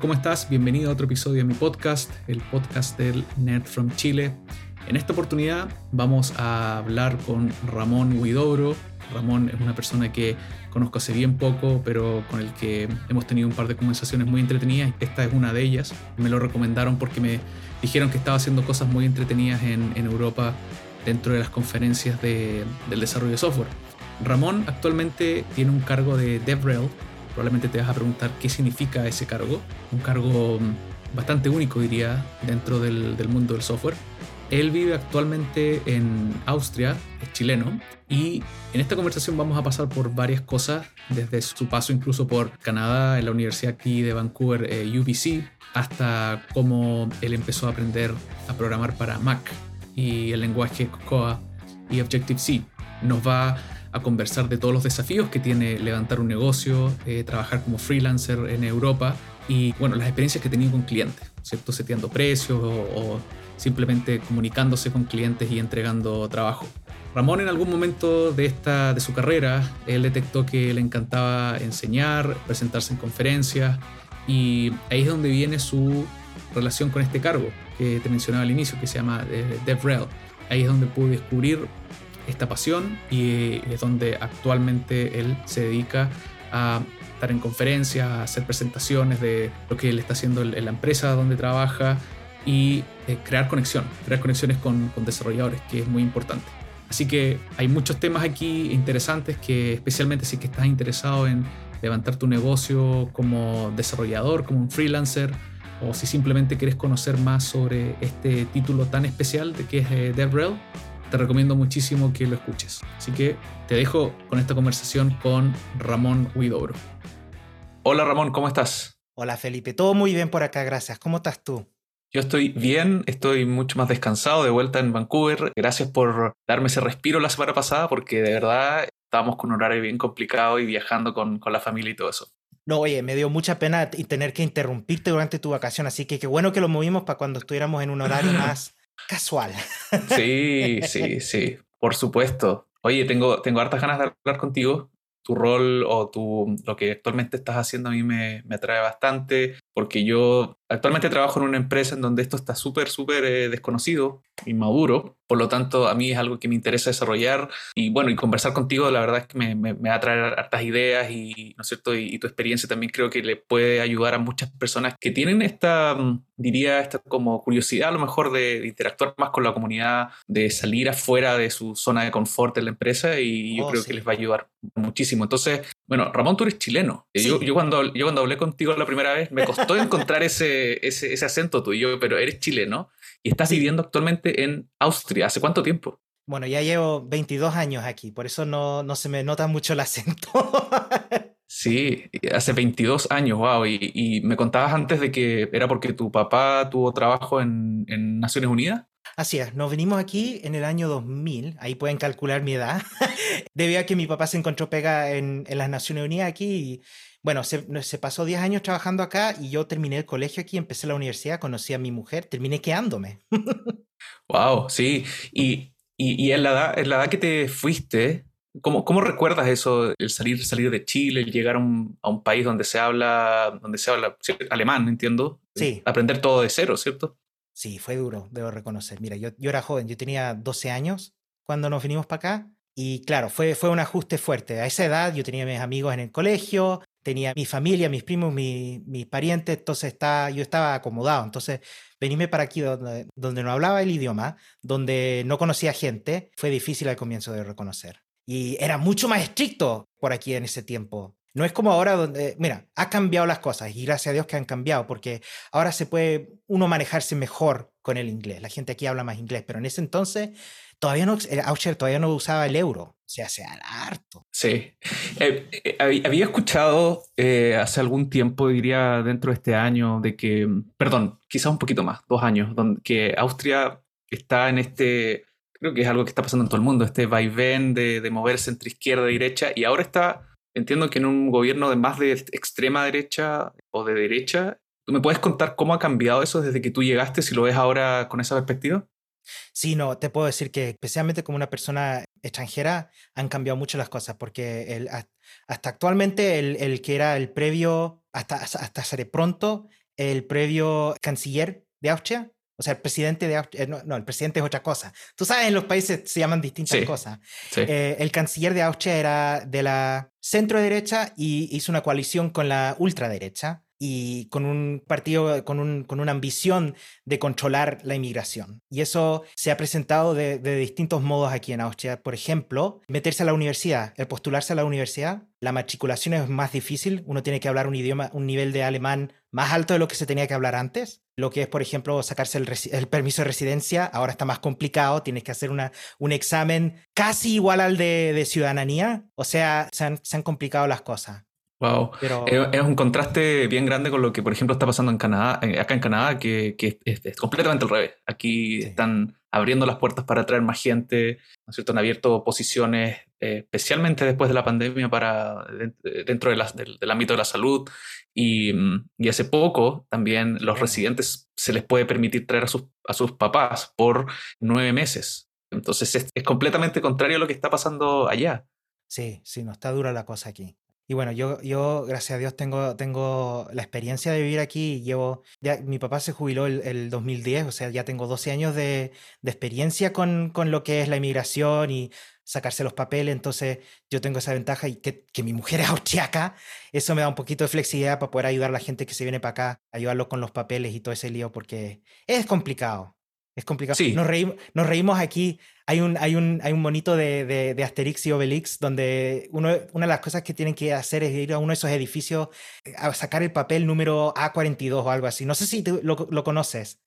¿cómo estás? Bienvenido a otro episodio de mi podcast, el podcast del Nerd from Chile. En esta oportunidad vamos a hablar con Ramón Huidobro. Ramón es una persona que conozco hace bien poco, pero con el que hemos tenido un par de conversaciones muy entretenidas. Esta es una de ellas. Me lo recomendaron porque me dijeron que estaba haciendo cosas muy entretenidas en, Europa dentro de las conferencias del desarrollo de software. Ramón actualmente tiene un cargo de DevRel, probablemente te vas a preguntar qué significa ese cargo. Un cargo mm, bastante único, diría, dentro del, mundo del software. Él vive actualmente en Austria, es chileno, y en esta conversación vamos a pasar por varias cosas, desde su paso incluso por Canadá, en la Universidad aquí de Vancouver, eh, UBC, hasta cómo él empezó a aprender a programar para Mac y el lenguaje Cocoa y Objective-C. Nos va a conversar de todos los desafíos que tiene levantar un negocio, eh, trabajar como freelancer en Europa y bueno, las experiencias que he con clientes, ¿cierto? Seteando precios o, simplemente comunicándose con clientes y entregando trabajo. Ramón en algún momento de, esta, de su carrera, él detectó que le encantaba enseñar, presentarse en conferencias y ahí es donde viene su relación con este cargo que te mencionaba al inicio, que se llama eh, DevRel. Ahí es donde pude descubrir esta pasión y es donde actualmente él se dedica a estar en conferencias, a hacer presentaciones de lo que él está haciendo en la empresa donde trabaja y eh, crear conexión, crear conexiones con, desarrolladores, que es muy importante. Así que hay muchos temas aquí interesantes que especialmente si que estás interesado en levantar tu negocio como desarrollador, como un freelancer, o si simplemente quieres conocer más sobre este título tan especial de que es eh, DevRel, te recomiendo muchísimo que lo escuches. Así que te dejo con esta conversación con Ramón Huidobro. Hola Ramón, ¿cómo estás? Hola Felipe, todo muy bien por acá, gracias. ¿Cómo estás tú? Yo estoy bien, estoy mucho más descansado de vuelta en Vancouver. Gracias por darme ese respiro la semana pasada porque de verdad estábamos con un horario bien complicado y viajando con, con la familia y todo eso. No, oye, me dio mucha pena tener que interrumpirte durante tu vacación, así que qué bueno que lo movimos para cuando estuviéramos en un horario más casual. Sí, sí, sí, por supuesto. Oye, tengo, tengo hartas ganas de hablar contigo. Tu rol o tu, lo que actualmente estás haciendo a mí me, me atrae bastante porque yo actualmente trabajo en una empresa en donde esto está súper, súper eh, desconocido, inmaduro. Por lo tanto, a mí es algo que me interesa desarrollar y bueno, y conversar contigo, la verdad es que me, me, va a traer hartas ideas y, ¿no es cierto? Y, tu experiencia también creo que le puede ayudar a muchas personas que tienen esta, mm, diría, esta como curiosidad a lo mejor de, interactuar más con la comunidad, de salir afuera de su zona de confort en la empresa y yo oh, creo que les va a ayudar muchísimo. Entonces, bueno, Ramón, tú eres chileno. Yo, yo, cuando, yo cuando hablé contigo la primera vez me costó encontrar ese, ese, ese, acento tuyo, pero eres chileno y estás viviendo actualmente en Austria. ¿Hace cuánto tiempo? Bueno, ya llevo 22 años aquí, por eso no, no se me nota mucho el acento. sí, hace 22 años, wow. Y, y, me contabas antes de que era porque tu papá tuvo trabajo en, en Naciones Unidas. Así es, nos venimos aquí en el año 2000, ahí pueden calcular mi edad, debido a que mi papá se encontró pega en, en las Naciones Unidas aquí y bueno, se, pasó 10 años trabajando acá y yo terminé el colegio aquí, empecé la universidad, conocí a mi mujer, terminé quedándome. wow, sí. Y, y, en, la edad, en la edad que te fuiste, ¿Cómo, ¿Cómo, recuerdas eso, el salir, salir de Chile, el llegar a un, a un, país donde se habla, donde se habla alemán, entiendo? Sí. Aprender todo de cero, ¿cierto? Sí, fue duro, debo reconocer. Mira, yo, yo era joven, yo tenía 12 años cuando nos vinimos para acá y claro, fue, fue un ajuste fuerte. A esa edad yo tenía mis amigos en el colegio, tenía mi familia, mis primos, mis, parientes, entonces está, yo estaba acomodado. Entonces, venirme para aquí donde, donde no hablaba el idioma, donde no conocía gente, fue difícil al comienzo de reconocer. Y era mucho más estricto por aquí en ese tiempo. No es como ahora donde, mira, ha cambiado las cosas y gracias a Dios que han cambiado, porque ahora se puede uno manejarse mejor con el inglés. La gente aquí habla más inglés, pero en ese entonces todavía no, Ausher todavía no usaba el euro, o sea, hace harto. Sí. Eh, eh, había escuchado eh, hace algún tiempo, diría dentro de este año, de que, perdón, quizás un poquito más, dos años, donde, que Austria está en este, creo que es algo que está pasando en todo el mundo, este vaivén de, de moverse entre izquierda y derecha, y ahora está, entiendo que en un gobierno de más de extrema derecha o de derecha. ¿Tú me puedes contar cómo ha cambiado eso desde que tú llegaste, si lo ves ahora con esa perspectiva? Sí, no, te puedo decir que especialmente como una persona extranjera han cambiado mucho las cosas porque el, hasta actualmente el, el, que era el previo, hasta, hasta hace pronto, el previo canciller de Austria. O sea, el presidente de Austria, eh, no, el presidente es otra cosa. Tú sabes, en los países se llaman distintas cosas. Eh, el canciller de Austria era de la centro derecha y hizo una coalición con la ultraderecha y con un partido con, un, con, una ambición de controlar la inmigración. Y eso se ha presentado de, de, distintos modos aquí en Austria. Por ejemplo, meterse a la universidad, el postularse a la universidad, la matriculación es más difícil, uno tiene que hablar un idioma, un nivel de alemán más alto de lo que se tenía que hablar antes. Lo que es, por ejemplo, sacarse el, permiso de residencia, ahora está más complicado, tienes que hacer una, un examen casi igual al de, de ciudadanía. O sea, se han, se han complicado las cosas. Wow. Es, un contraste bien grande con lo que, por ejemplo, está pasando en Canadá, eh, acá en Canadá, que, es, completamente al revés. Aquí están abriendo las puertas para atraer más gente, ¿no es cierto? Han abierto posiciones, eh, especialmente después de la pandemia, para dentro de del, ámbito de la salud. Y, y, hace poco también los residentes se les puede permitir traer a sus, a sus papás por nueve meses. Entonces es, es completamente contrario a lo que está pasando allá. Sí, sí, no está dura la cosa aquí. Y bueno, yo, yo gracias a Dios tengo, tengo la experiencia de vivir aquí. Llevo, ya, mi papá se jubiló el, el 2010, o sea, ya tengo 12 años de, de experiencia con, con, lo que es la inmigración y sacarse los papeles. Entonces yo tengo esa ventaja y que, que mi mujer es austriaca. Eso me da un poquito de flexibilidad para poder ayudar a la gente que se viene para acá, ayudarlos con los papeles y todo ese lío, porque es complicado. Es complicado. Sí. Nos, reímos, nos reímos aquí. Hay un, hay un, hay un monito de, de, Asterix y Obelix donde uno, una de las cosas que tienen que hacer es ir a uno de esos edificios eh, a sacar el papel número A42 o algo así. No sé si lo, lo, conoces.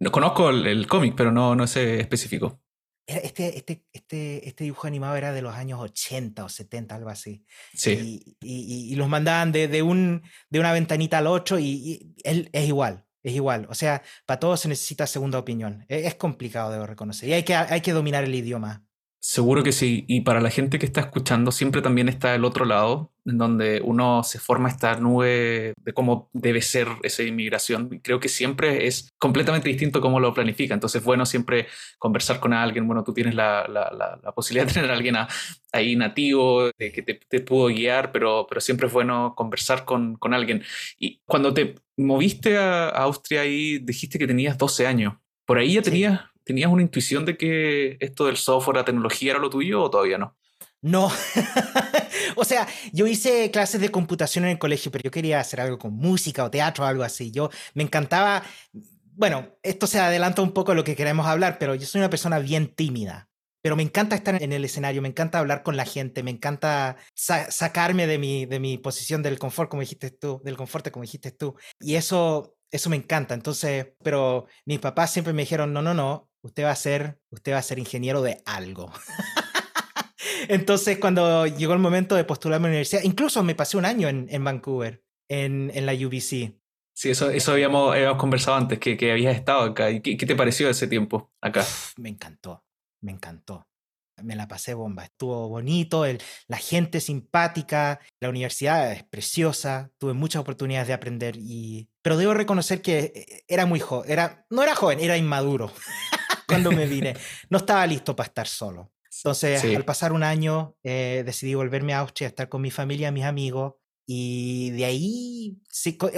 No conozco el, cómic, pero no, no sé específico. Este, este, este, este dibujo animado era de los años 80 o 70, algo así. Sí. Y, y, y los mandaban de, de, un, de una ventanita al otro y, y él es igual es igual. O sea, para todo se necesita segunda opinión. E-, es, complicado, debo reconocer. Y hay que, hay que dominar el idioma. Seguro que sí. Y para la gente que está escuchando, siempre también está el otro lado, en donde uno se forma esta nube de cómo debe ser esa inmigración. creo que siempre es completamente distinto cómo lo planifica. Entonces, bueno, siempre conversar con alguien. Bueno, tú tienes la, la, la, posibilidad de tener a alguien ahí nativo que te, te, pudo guiar, pero, pero siempre es bueno conversar con, con alguien. Y cuando te moviste a, Austria y dijiste que tenías 12 años, ¿por ahí ya tenías ¿Tenías una intuición de que esto del software, la tecnología era lo tuyo o todavía no? No. o sea, yo hice clases de computación en el colegio, pero yo quería hacer algo con música o teatro o algo así. Yo me encantaba. Bueno, esto se adelanta un poco a lo que queremos hablar, pero yo soy una persona bien tímida. Pero me encanta estar en el escenario, me encanta hablar con la gente, me encanta sacarme de mi, de mi posición del confort, como dijiste tú, del confort, como dijiste tú. Y eso, eso me encanta. Entonces, pero mis papás siempre me dijeron, no, no, no, usted va a ser, usted va a ser ingeniero de algo. Entonces, cuando llegó el momento de postularme a la universidad, incluso me pasé un año en, en Vancouver, en, en, la UBC. Sí, eso, eso habíamos, habíamos conversado antes, que, que habías estado acá. ¿Y qué, qué, te pareció ese tiempo acá? me encantó, me encantó. Me la pasé bomba. Estuvo bonito, el, la gente simpática, la universidad es preciosa, tuve muchas oportunidades de aprender y... Pero debo reconocer que eh, era muy joven, era, no era joven, era inmaduro. cuando me vine. No estaba listo para estar solo. Entonces, al pasar un año, eh, decidí volverme a Austria, estar con mi familia, mis amigos, y de ahí,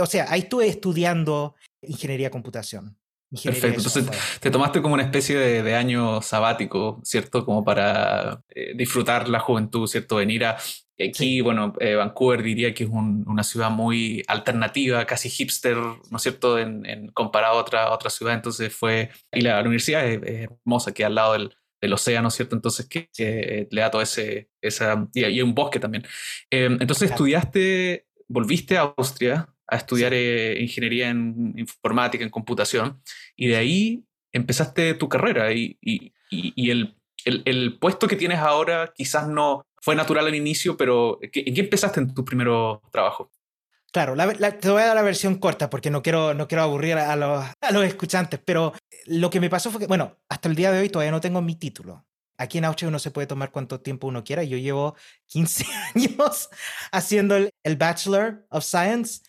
o sea, ahí estuve estudiando ingeniería computación. Perfecto, entonces te tomaste como una especie de, año sabático, ¿cierto? Como para eh, disfrutar la juventud, ¿cierto? Venir a... Aquí, bueno, eh, Vancouver diría que es una ciudad muy alternativa, casi hipster, ¿no es cierto? En, comparado a otra, otra ciudad, entonces fue... Y la, universidad es, hermosa, que al lado del, del océano, ¿cierto? Entonces que, le da todo ese... Esa, y, hay un bosque también. Em, entonces estudiaste, volviste a Austria, a estudiar eh, ingeniería en informática, en computación, y de ahí empezaste tu carrera y, y, y el, el, el, puesto que tienes ahora quizás no fue natural al inicio, pero ¿en qué empezaste en tu primer trabajo? Claro, te voy a dar la versión corta porque no quiero, no quiero aburrir a los, a los escuchantes, pero lo que me pasó fue que, bueno, hasta el día de hoy todavía no tengo mi título. Aquí en Austria uno se puede tomar cuanto tiempo uno quiera. Yo llevo 15 años haciendo el, el Bachelor of Science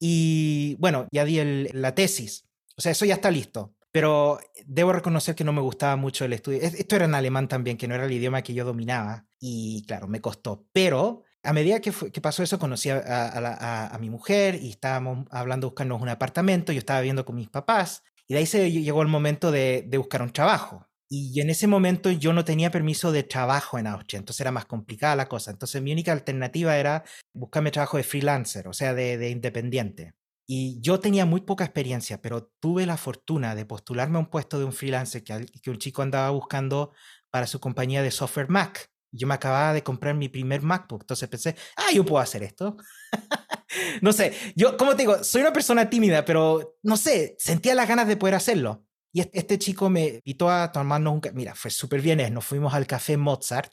y bueno, ya di la tesis. O sea, eso ya está listo. Pero debo reconocer que no me gustaba mucho el estudio. Esto era en alemán también, que no era el idioma que yo dominaba. Y claro, me costó. Pero a medida que, que pasó eso, conocí a, a, a, mi mujer y estábamos hablando de buscarnos un apartamento, yo estaba viviendo con mis papás y de ahí se llegó el momento de, buscar un trabajo. Y en ese momento yo no tenía permiso de trabajo en Austria, entonces era más complicada la cosa. Entonces mi única alternativa era buscarme trabajo de freelancer, o sea, de independiente. Y yo tenía muy poca experiencia, pero tuve la fortuna de postularme a un puesto de un freelancer que, que un chico andaba buscando para su compañía de software Mac. Yo me acababa de comprar mi primer MacBook, entonces pensé, ah, yo puedo hacer esto. no sé, yo, como te digo, soy una persona tímida, pero no sé, sentía las ganas de poder hacerlo. Y este chico me invitó a tomarnos un... Mira, fue súper bien, nos fuimos al café Mozart,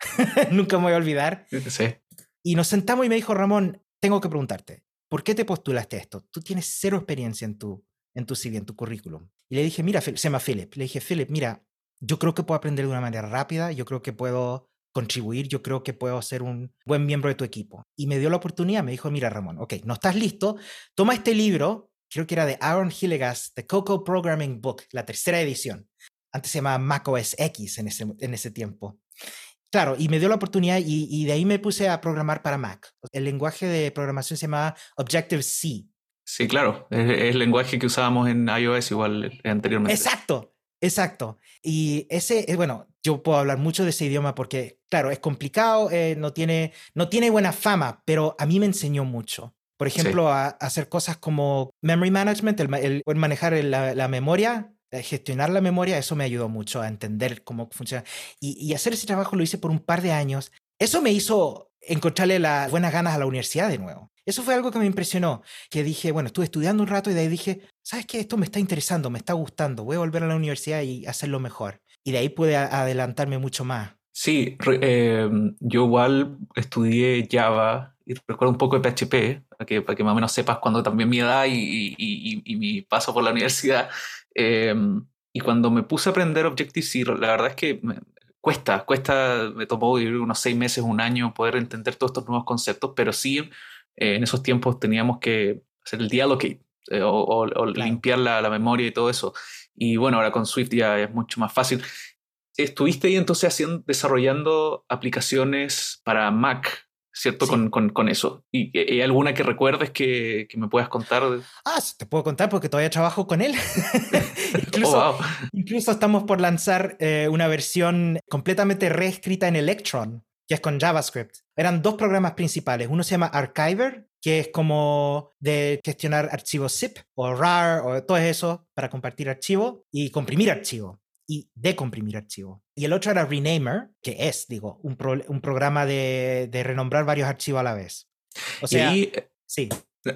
nunca me voy a olvidar. Sí. Y nos sentamos y me dijo, Ramón, tengo que preguntarte, ¿por qué te postulaste esto? Tú tienes cero experiencia en tu, en tu CV, en tu currículum. Y le dije, mira, se llama Philip. Le dije, Philip, mira, yo creo que puedo aprender de una manera rápida, yo creo que puedo contribuir, yo creo que puedo ser un buen miembro de tu equipo. Y me dio la oportunidad, me dijo, mira Ramón, ok, no estás listo, toma este libro, creo que era de Aaron Hillegas, The Coco Programming Book, la tercera edición. Antes se llamaba macOS X en ese, en ese tiempo. Claro, y me dio la oportunidad y, y, de ahí me puse a programar para Mac. El lenguaje de programación se llamaba Objective-C. Sí, claro, es, es, el lenguaje que usábamos en iOS igual anteriormente. Exacto, Exacto. Y ese, eh, bueno, yo puedo hablar mucho de ese idioma porque, claro, es complicado, eh, no, tiene, no tiene buena fama, pero a mí me enseñó mucho. Por ejemplo, a, hacer cosas como memory management, el, manejar la, memoria, gestionar la memoria, eso me ayudó mucho a entender cómo funciona. Y, y, hacer ese trabajo lo hice por un par de años. Eso me hizo encontrarle las buenas ganas a la universidad de nuevo. Eso fue algo que me impresionó, que dije, bueno, estuve estudiando un rato y de ahí dije, ¿sabes qué? Esto me está interesando, me está gustando, voy a volver a la universidad y hacerlo mejor. Y de ahí pude adelantarme mucho más. Sí, em, yo igual estudié Java y recuerdo un poco de PHP, para que, para que más o menos sepas cuando también mi edad y, y, y, mi paso por la universidad. Em, y cuando me puse a aprender Objective-C, la verdad es que me, cuesta, cuesta, me tomó unos seis meses, un año poder entender todos estos nuevos conceptos, pero sí eh, en esos tiempos teníamos que hacer el deallocate eh, o, limpiar la, la, memoria y todo eso. Y bueno, ahora con Swift ya es mucho más fácil. Estuviste ahí entonces haciendo, desarrollando aplicaciones para Mac, ¿cierto? Con, con, con, eso. ¿Y hay alguna que recuerdes que, que, me puedas contar? Ah, te puedo contar porque todavía trabajo con él. incluso, oh, wow. incluso, estamos por lanzar eh, una versión completamente reescrita en Electron que es con JavaScript. Eran dos programas principales. Uno se llama Archiver, que es como de gestionar archivos zip o RAR o todo eso para compartir archivos y comprimir archivos y decomprimir archivos. Y el otro era Renamer, que es, digo, un, pro, un programa de, de, renombrar varios archivos a la vez. O sea, y, sí.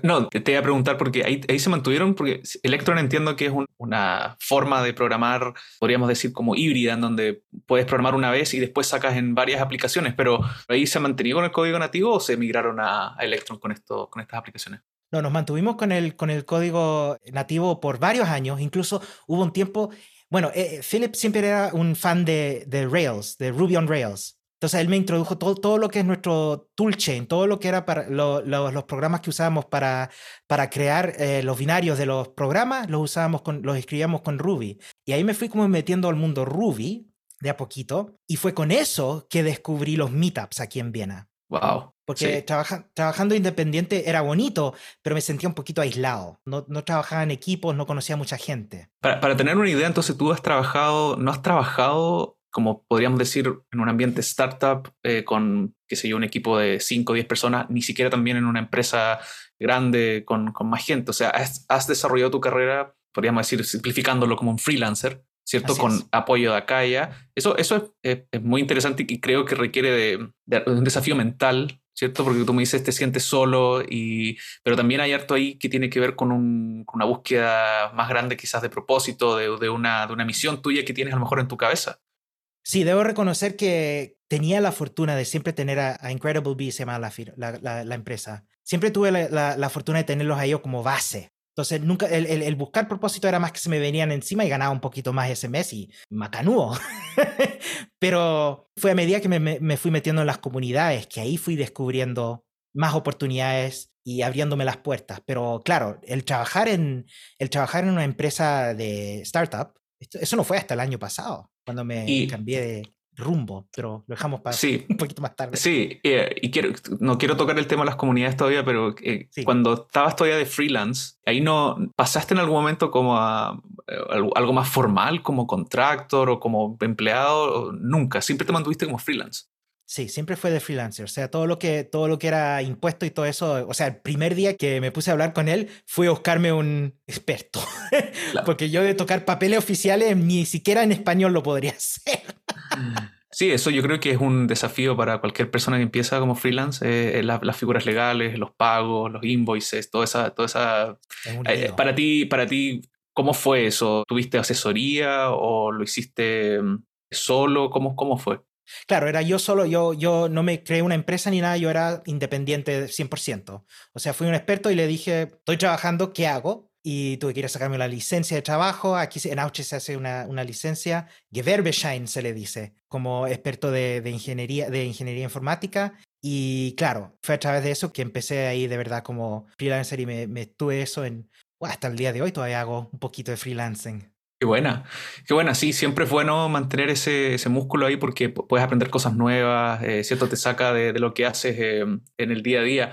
No, te iba a preguntar porque ahí, ahí se mantuvieron, porque Electron entiendo que es un, una forma de programar, podríamos decir como híbrida, en donde puedes programar una vez y después sacas en varias aplicaciones, pero ahí se mantenido con el código nativo o se migraron a, a Electron con, esto, con estas aplicaciones? No, nos mantuvimos con el, con el código nativo por varios años, incluso hubo un tiempo, bueno, eh, Philip siempre era un fan de, Rails, de Ruby on Rails. Entonces él me introdujo todo, todo lo que es nuestro toolchain, todo lo que era para lo, lo, los programas que usábamos para, para crear eh, los binarios de los programas, los usábamos con, los escribíamos con Ruby. Y ahí me fui como metiendo al mundo Ruby de a poquito. Y fue con eso que descubrí los meetups aquí en Viena. Wow. Porque sí. trabaja, trabajando independiente era bonito, pero me sentía un poquito aislado. No, no trabajaba en equipos, no conocía a mucha gente. Para, para, tener una idea, entonces tú has trabajado, no has trabajado como podríamos decir, en un ambiente startup eh, con, qué sé yo, un equipo de 5 o 10 personas, ni siquiera también en una empresa grande con, con más gente. O sea, has, has, desarrollado tu carrera, podríamos decir, simplificándolo como un freelancer, ¿cierto? Así con es. apoyo de allá. Eso, eso es, es, es, muy interesante y creo que requiere de, de, un desafío mental. ¿Cierto? Porque tú me dices, te sientes solo, y, pero también hay harto ahí que tiene que ver con, un, con una búsqueda más grande quizás de propósito, de, de, una, de una misión tuya que tienes a lo mejor en tu cabeza. Sí, debo reconocer que tenía la fortuna de siempre tener a, a Incredible Bee, se llama la, la, la, la empresa. Siempre tuve la, la, fortuna de tenerlos a ellos como base. Entonces, nunca, el, el, el, buscar propósito era más que se me venían encima y ganaba un poquito más ese mes y macanúo. Pero fue a medida que me, me, me fui metiendo en las comunidades que ahí fui descubriendo más oportunidades y abriéndome las puertas. Pero claro, el trabajar en, el trabajar en una empresa de startup, esto, eso no fue hasta el año pasado, cuando me y, cambié de, rumbo, pero lo dejamos para un poquito más tarde. Sí, eh, y quiero, no quiero tocar el tema de las comunidades todavía, pero eh, cuando estabas todavía de freelance, ahí no pasaste en algún momento como a, eh, algo más formal, como contractor o como empleado, nunca, siempre te mantuviste como freelance. Sí, siempre fue de freelancer. O sea, todo lo que, todo lo que era impuesto y todo eso. O sea, el primer día que me puse a hablar con él fue a buscarme un experto. Porque yo de tocar papeles oficiales ni siquiera en español lo podría hacer. Sí, eso yo creo que es un desafío para cualquier persona que empieza como freelance, eh, eh, las figuras legales, los pagos, los invoices, toda esa, toda esa. Eh, para ti, para ti, ¿cómo fue eso? ¿Tuviste asesoría o lo hiciste mm, solo? ¿Cómo, cómo fue? Claro, era yo solo, yo, yo no me creé una empresa ni nada, yo era independiente 100%. O sea, fui un experto y le dije, estoy trabajando, ¿qué hago? Y tuve que ir a sacarme la licencia de trabajo. Aquí en Auche se hace una, una licencia, Gewerbeschein se le dice, como experto de, de, ingeniería, de ingeniería informática. Y claro, fue a través de eso que empecé ahí de verdad como freelancer y me, me estuve eso en, hasta el día de hoy todavía hago un poquito de freelancing. Qué buena, qué buena, sí, siempre es bueno mantener ese, ese músculo ahí porque puedes aprender cosas nuevas, eh, ¿cierto? Te saca de, de lo que haces eh, en el día a día.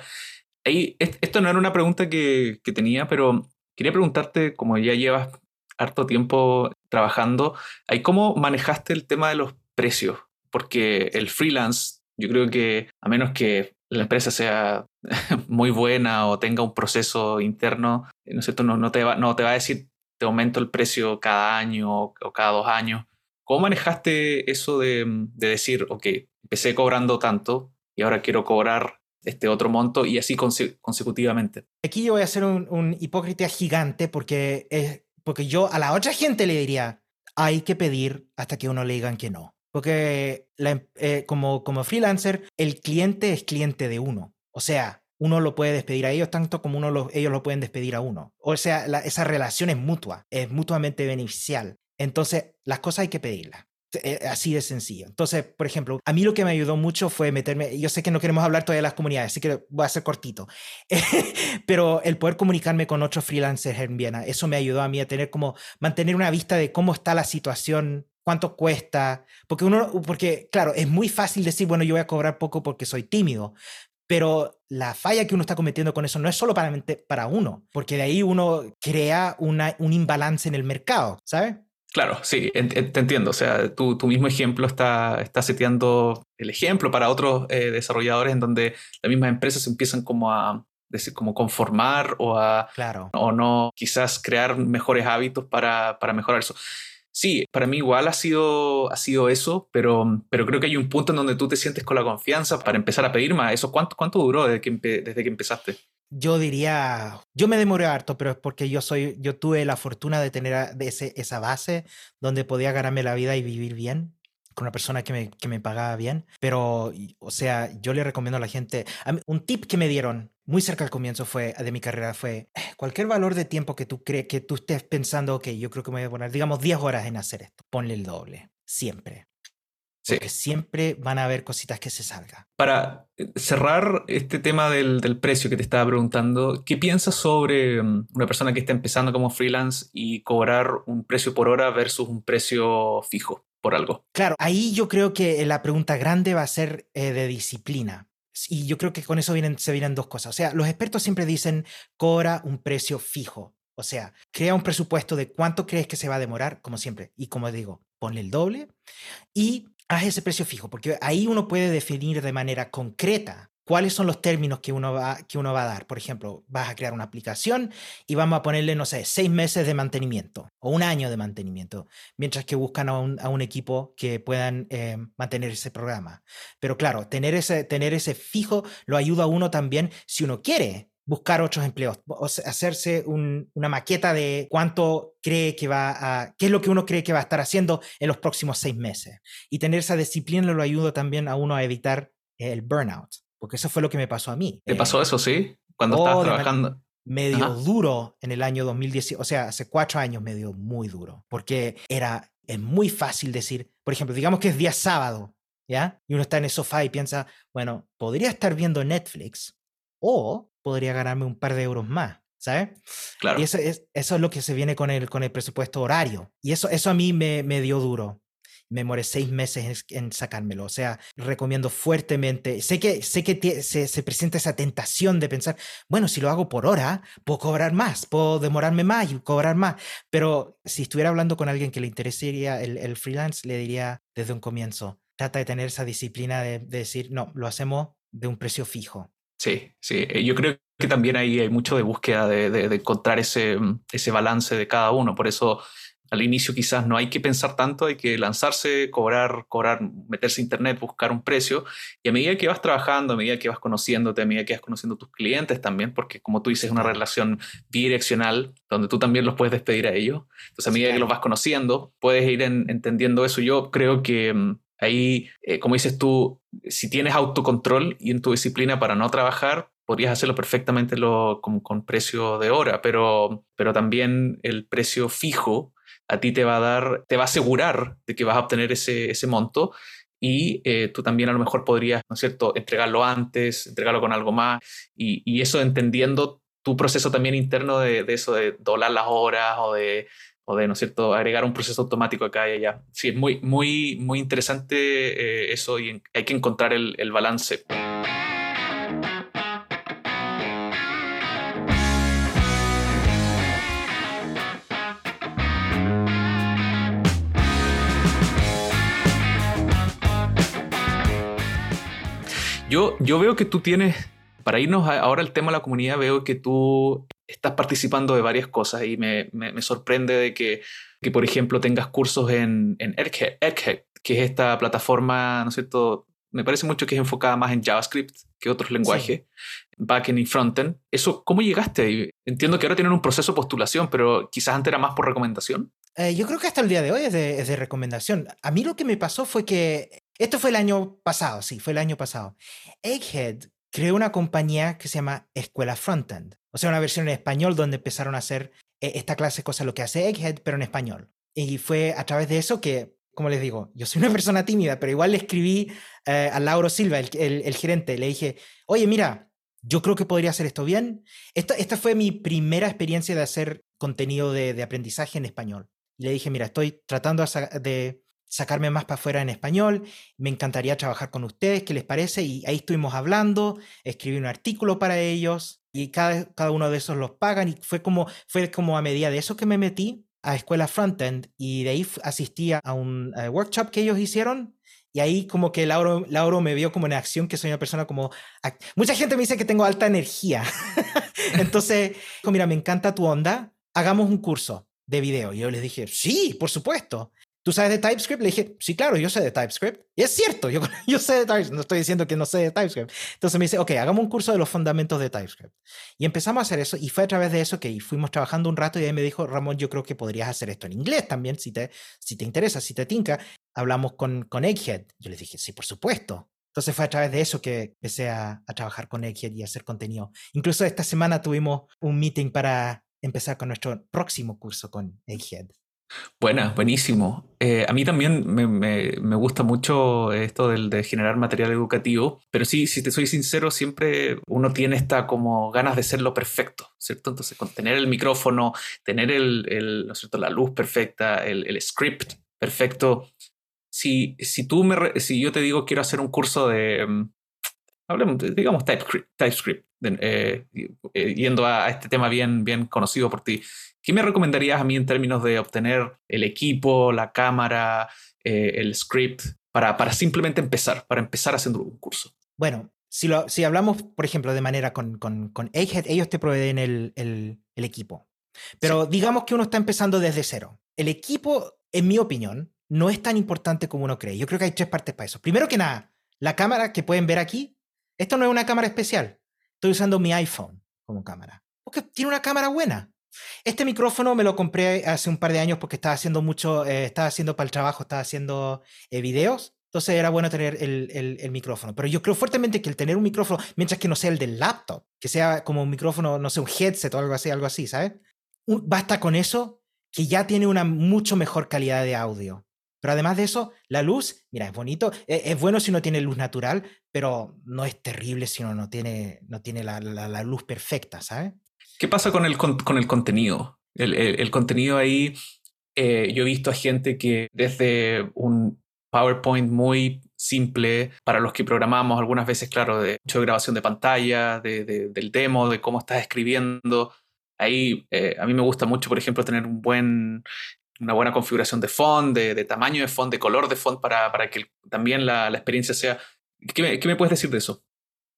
Ahí, esto no era una pregunta que, que, tenía, pero quería preguntarte, como ya llevas harto tiempo trabajando, ¿cómo manejaste el tema de los precios? Porque el freelance, yo creo que a menos que la empresa sea muy buena o tenga un proceso interno, ¿no es cierto? No, no, te va, no te va a decir te aumento el precio cada año o cada dos años. ¿Cómo manejaste eso de, decir, ok, empecé cobrando tanto y ahora quiero cobrar este otro monto y así consecutivamente? Aquí yo voy a ser un, hipócrita gigante porque, es, porque yo a la otra gente le diría, hay que pedir hasta que uno le digan que no. Porque em, eh, como, como freelancer, el cliente es cliente de uno. O sea, uno lo puede despedir a ellos tanto como uno ellos lo pueden despedir a uno. O sea, esa relación es mutua, es mutuamente beneficial. Entonces, las cosas hay que pedirlas. Eh, así de sencillo. Entonces, por ejemplo, a mí lo que me ayudó mucho fue meterme, yo sé que no queremos hablar todavía de las comunidades, así que voy a ser cortito, pero el poder comunicarme con otros freelancers en Viena, eso me ayudó a mí a tener como, mantener una vista de cómo está la situación, cuánto cuesta, porque uno, porque claro, es muy fácil decir, bueno, yo voy a cobrar poco porque soy tímido, pero la falla que uno está cometiendo con eso no es solo para, para uno, porque de ahí uno crea una, un imbalance en el mercado, ¿sabes? Claro, sí, te entiendo. O sea, tu, tu, mismo ejemplo está, está seteando el ejemplo para otros eh, desarrolladores en donde las mismas empresas empiezan como a decir, como conformar o a claro. o no quizás crear mejores hábitos para, para mejorar eso. Sí, para mí igual ha sido, ha sido eso, pero, pero creo que hay un punto en donde tú te sientes con la confianza para empezar a pedir más. ¿Eso cuánto, cuánto duró desde que, desde que empezaste? Yo diría, yo me demoré harto, pero es porque yo soy, yo tuve la fortuna de tener ese, esa base donde podía ganarme la vida y vivir bien con una persona que me, que me pagaba bien. Pero, o sea, yo le recomiendo a la gente, un tip que me dieron muy cerca al comienzo fue, de mi carrera fue, eh, cualquier valor de tiempo que tú crees, que tú estés pensando, ok, yo creo que me voy a poner, digamos, 10 horas en hacer esto, ponle el doble, siempre. Sí. Porque siempre van a haber cositas que se salgan. Para eh, cerrar este tema del, del, precio que te estaba preguntando, ¿qué piensas sobre mm, una persona que está empezando como freelance y cobrar un precio por hora versus un precio fijo por algo? Claro, ahí yo creo que la pregunta grande va a ser eh, de disciplina. Y yo creo que con eso vienen, se vienen dos cosas. O sea, los expertos siempre dicen, cobra un precio fijo. O sea, crea un presupuesto de cuánto crees que se va a demorar, como siempre. Y como digo, ponle el doble y haz ese precio fijo, porque ahí uno puede definir de manera concreta cuáles son los términos que uno, va, que uno va a dar. Por ejemplo, vas a crear una aplicación y vamos a ponerle, no sé, seis meses de mantenimiento o un año de mantenimiento, mientras que buscan a un, equipo que puedan eh, mantener ese programa. Pero claro, tener ese, tener ese fijo lo ayuda a uno también si uno quiere buscar otros empleos, o hacerse una maqueta de cuánto cree que va a, qué es lo que uno cree que va a estar haciendo en los próximos seis meses. Y tener esa disciplina lo ayuda también a uno a evitar el burnout. Porque eso fue lo que me pasó a mí. ¿Te pasó eso, sí? Cuando estabas oh, trabajando. Medio duro en el año 2010, o sea, hace cuatro años me dio muy duro, porque era, es muy fácil decir, por ejemplo, digamos que es día sábado, ¿ya? Y uno está en el sofá y piensa, bueno, podría estar viendo Netflix o podría ganarme un par de euros más, ¿sabes? Claro. Y eso es, eso es lo que se viene con el, con el presupuesto horario. Y eso, eso a mí me, me dio duro. me demoré seis meses en, sacármelo. O sea, recomiendo fuertemente. Sé que, sé que se, se, presenta esa tentación de pensar, bueno, si lo hago por hora, puedo cobrar más, puedo demorarme más y cobrar más. Pero si estuviera hablando con alguien que le interesaría el, el freelance, le diría desde un comienzo, trata de tener esa disciplina de, de decir, no, lo hacemos de un precio fijo. Sí, sí. Eh, yo creo que también ahí hay mucho de búsqueda de, de, encontrar ese, mm, ese balance de cada uno. Por eso al inicio quizás no hay que pensar tanto, hay que lanzarse, cobrar, cobrar, meterse a internet, buscar un precio. Y a medida que vas trabajando, a medida que vas conociéndote, a medida que vas conociendo a tus clientes también, porque como tú dices, es una relación bidireccional, donde tú también los puedes despedir a ellos. Entonces, a medida que los vas conociendo, puedes ir entendiendo eso. Yo creo que mm, ahí, eh, como dices tú, si tienes autocontrol y en tu disciplina para no trabajar, podrías hacerlo perfectamente lo, con, precio de hora, pero, pero también el precio fijo a ti te va a dar, te va a asegurar de que vas a obtener ese, ese monto y eh, tú también a lo mejor podrías, ¿no es cierto?, entregarlo antes, entregarlo con algo más y, y eso entendiendo tu proceso también interno de, de, eso de doblar las horas o de, o de, ¿no es cierto?, agregar un proceso automático acá y allá. Sí, es muy, muy, muy interesante eh, eso y hay que encontrar el, el balance. Yo, yo veo que tú tienes, para irnos ahora al tema de la comunidad, veo que tú estás participando de varias cosas y me, me, sorprende de que, que, por ejemplo, tengas cursos en, en que es esta plataforma, ¿no es cierto? Me parece mucho que es enfocada más en JavaScript que otros lenguajes, backend y frontend. Eso, ¿cómo llegaste ahí? Entiendo que ahora tienen un proceso de postulación, pero quizás antes era más por recomendación. Eh, yo creo que hasta el día de hoy es de, es de, recomendación. A mí lo que me pasó fue que esto fue el año pasado, sí, fue el año pasado. Egghead creó una compañía que se llama Escuela Frontend, o sea, una versión en español donde empezaron a hacer eh, esta clase de cosas, lo que hace Egghead, pero en español. Y fue a través de eso que, como les digo, yo soy una persona tímida, pero igual le escribí eh, a Lauro Silva, el, el, gerente, le dije, oye, mira, yo creo que podría hacer esto bien. Esta, esta fue mi primera experiencia de hacer contenido de, de aprendizaje en español. Le dije, mira, estoy tratando de sacarme más para afuera en español, me encantaría trabajar con ustedes, ¿qué les parece? Y ahí estuvimos hablando, escribí un artículo para ellos y cada, cada uno de esos los pagan y fue como, fue como a medida de eso que me metí a escuela frontend y de ahí asistí a un workshop que ellos hicieron y ahí como que Lauro, Lauro me vio como en acción, que soy una persona como... Mucha gente me dice que tengo alta energía. Entonces, mira, me encanta tu onda, hagamos un curso de video. Y yo les dije, sí, por supuesto. ¿Tú sabes de TypeScript? Le dije, sí, claro, yo sé de TypeScript. Y es cierto, yo, yo sé de TypeScript, no estoy diciendo que no sé de TypeScript. Entonces me dice, ok, hagamos un curso de los fundamentos de TypeScript. Y empezamos a hacer eso y fue a través de eso que fuimos trabajando un rato y ahí me dijo, Ramón, yo creo que podrías hacer esto en inglés también, si te, si te interesa, si te tinca. Hablamos con, con Egghead. Yo le dije, sí, por supuesto. Entonces fue a través de eso que empecé a, a trabajar con Egghead y a hacer contenido. Incluso esta semana tuvimos un meeting para empezar con nuestro próximo curso con Egghead. Buena, buenísimo. Eh, a mí también me, me, me, gusta mucho esto del, de generar material educativo, pero sí, si te soy sincero, siempre uno tiene esta como ganas de ser lo perfecto, ¿cierto? Entonces, con tener el micrófono, tener el, el ¿no cierto? la luz perfecta, el, el script perfecto. Si, si, tú me, si yo te digo quiero hacer un curso de, mm, hablemos, digamos TypeScript, TypeScript eh, eh, yendo a, a este tema bien, bien conocido por ti, ¿Qué me recomendarías a mí en términos de obtener el equipo, la cámara, eh, el script, para, para simplemente empezar, para empezar haciendo un curso? Bueno, si, lo, si hablamos, por ejemplo, de manera con, con, con Egghead, ellos te proveen el, el, el equipo. Pero sí. digamos que uno está empezando desde cero. El equipo, en mi opinión, no es tan importante como uno cree. Yo creo que hay tres partes para eso. Primero que nada, la cámara que pueden ver aquí, esto no es una cámara especial. Estoy usando mi iPhone como cámara. Porque tiene una cámara buena. Este micrófono me lo compré hace un par de años porque estaba haciendo mucho, eh, estaba haciendo para el trabajo, estaba haciendo eh, videos. Entonces era bueno tener el, el, el, micrófono. Pero yo creo fuertemente que el tener un micrófono, mientras que no sea el del laptop, que sea como un micrófono, no sé, un headset o algo así, algo así, ¿sabes? Un, basta con eso, que ya tiene una mucho mejor calidad de audio. Pero además de eso, la luz, mira, es bonito, es, es, bueno si uno tiene luz natural, pero no es terrible si uno no tiene, no tiene la, la, la luz perfecta, ¿sabes? ¿Qué pasa con el, con, con el contenido? El, el, el, contenido ahí, eh, yo he visto a gente que desde un PowerPoint muy simple para los que programamos algunas veces, claro, de, de grabación de pantalla, de, del demo, de cómo estás escribiendo. Ahí eh, a mí me gusta mucho, por ejemplo, tener un buen, una buena configuración de font, de, tamaño de font, de color de font para, para que también la, la experiencia sea... ¿Qué me, ¿Qué me, puedes decir de eso?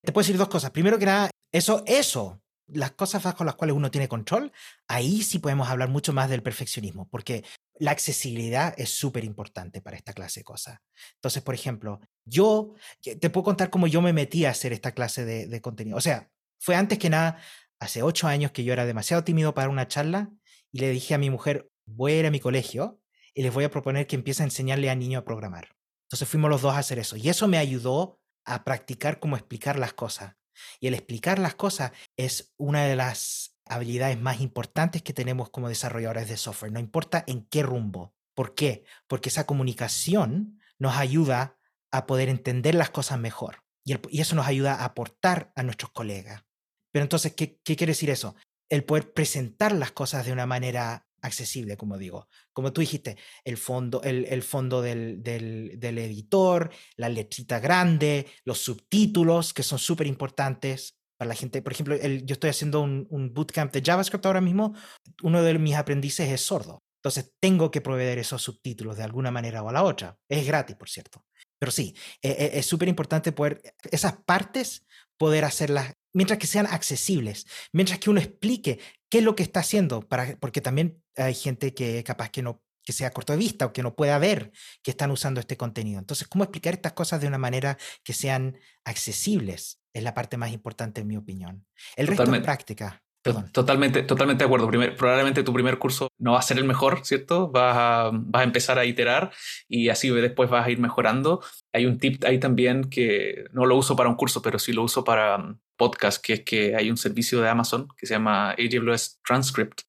Te puedo decir dos cosas. Primero que nada, eso, eso, las cosas con las cuales uno tiene control, ahí sí podemos hablar mucho más del perfeccionismo, porque la accesibilidad es súper importante para esta clase de cosas. Entonces, por ejemplo, yo te puedo contar cómo yo me metí a hacer esta clase de, contenido. O sea, fue antes que nada, hace ocho años que yo era demasiado tímido para una charla y le dije a mi mujer, voy a ir a mi colegio y les voy a proponer que empiece a enseñarle a niños a programar. Entonces fuimos los dos a hacer eso. Y eso me ayudó a practicar cómo explicar las cosas. Y el explicar las cosas es una de las habilidades más importantes que tenemos como desarrolladores de software, no importa en qué rumbo. ¿Por qué? Porque esa comunicación nos ayuda a poder entender las cosas mejor y, eso nos ayuda a aportar a nuestros colegas. Pero entonces, ¿qué, quiere decir eso? El poder presentar las cosas de una manera accesible, como digo. Como tú dijiste, el fondo, el, fondo del, del, del, editor, la letrita grande, los subtítulos, que son súper importantes, la gente. Por ejemplo, yo estoy haciendo un, bootcamp de JavaScript ahora mismo. Uno de mis aprendices es sordo. Entonces tengo que proveer esos subtítulos de alguna manera o a la otra. Es gratis, por cierto. Pero sí, e, e, es súper importante poder, esas partes, poder hacerlas mientras que sean accesibles, mientras que uno explique qué es lo que está haciendo, para, porque también hay gente que capaz que no que sea corto de vista o que no pueda ver que están usando este contenido. Entonces, ¿cómo explicar estas cosas de una manera que sean accesibles? es la parte más importante en mi opinión. El resto es práctica. Totalmente, totalmente de acuerdo. probablemente tu primer curso no va a ser el mejor, ¿cierto? Vas a, vas a, empezar a iterar y así después vas a ir mejorando. Hay un tip ahí también que no lo uso para un curso, pero sí lo uso para um, podcast, que es que hay un servicio de Amazon que se llama AWS Transcript,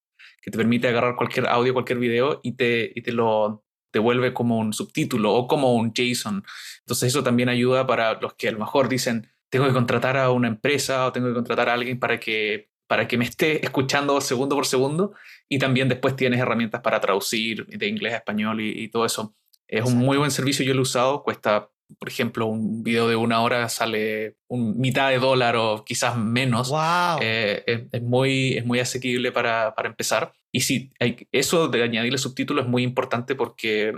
que te permite agarrar cualquier audio, cualquier video y te, y te lo devuelve como un subtítulo o como un JSON. Entonces eso también ayuda para los que a lo mejor dicen, tengo que contratar a una empresa o tengo que contratar a alguien para que, para que me esté escuchando segundo por segundo y también después tienes herramientas para traducir de inglés a español y, todo eso. Es un muy buen servicio, yo lo he usado, cuesta, por ejemplo, un video de una hora sale un mitad de dólar o quizás menos. Wow. Eh, es, muy, es muy asequible para, para empezar. Y sí, hay, eso de añadirle subtítulos es muy importante porque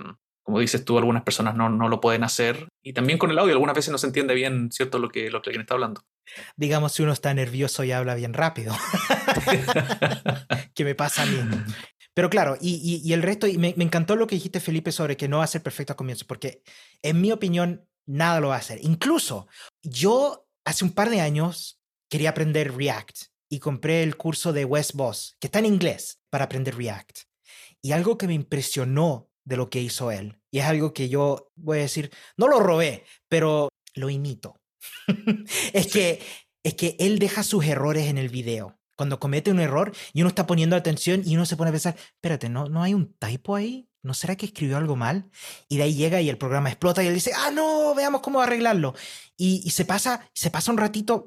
como dices tú, algunas personas no, no, lo pueden hacer. Y también con el audio, algunas veces no se entiende bien, ¿cierto?, lo que, lo que alguien está hablando. Digamos, si uno está nervioso y habla bien rápido. que me pasa a mí. Pero claro, y, y, el resto, y me, me, encantó lo que dijiste, Felipe, sobre que no va a ser perfecto a comienzo, porque en mi opinión, nada lo va a hacer. Incluso yo hace un par de años quería aprender React y compré el curso de Wes Boss, que está en inglés, para aprender React. Y algo que me impresionó de lo que hizo él. Y es algo que yo voy a decir, no lo robé, pero lo imito. es, que, es que él deja sus errores en el video. Cuando comete un error y uno está poniendo atención y uno se pone a pensar, espérate, ¿no, ¿no hay un typo ahí? ¿No será que escribió algo mal? Y de ahí llega y el programa explota y él dice, ah, no, veamos cómo arreglarlo. Y, y se, pasa, se pasa un ratito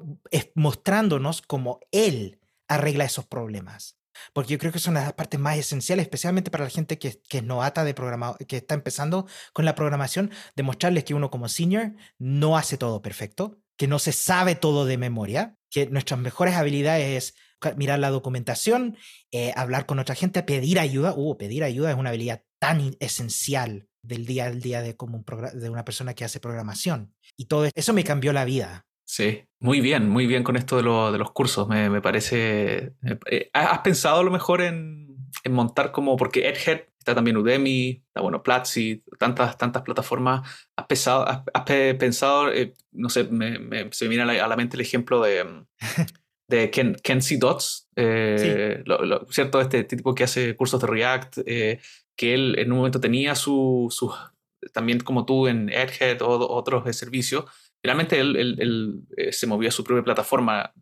mostrándonos cómo él arregla esos problemas porque yo creo que son las partes más esenciales, especialmente para la gente que, que es novata de programa, que está empezando con la programación, demostrarles que uno como senior no hace todo perfecto, que no se sabe todo de memoria, que nuestras mejores habilidades es mirar la documentación, eh, hablar con otra gente, pedir ayuda. Uh, pedir ayuda es una habilidad tan esencial del día al día de, como un de una persona que hace programación. Y todo eso me cambió la vida. Sí, muy bien, muy bien con esto de, lo, de los cursos. Me, me parece. Eh, ¿Has pensado a lo mejor en, en, montar como.? Porque Edhead está también Udemy, está bueno, Platzi, tantas, tantas plataformas. ¿Has, pensado, has, pensado eh, no sé, me, se me viene a la, mente el ejemplo de, de Ken, Kenzie Dots, eh, ¿cierto? Este, este, tipo que hace cursos de React, que él en un momento tenía sus. Su, también como tú en Edhead o otros servicios Realmente él, eh, se movió a su propia plataforma.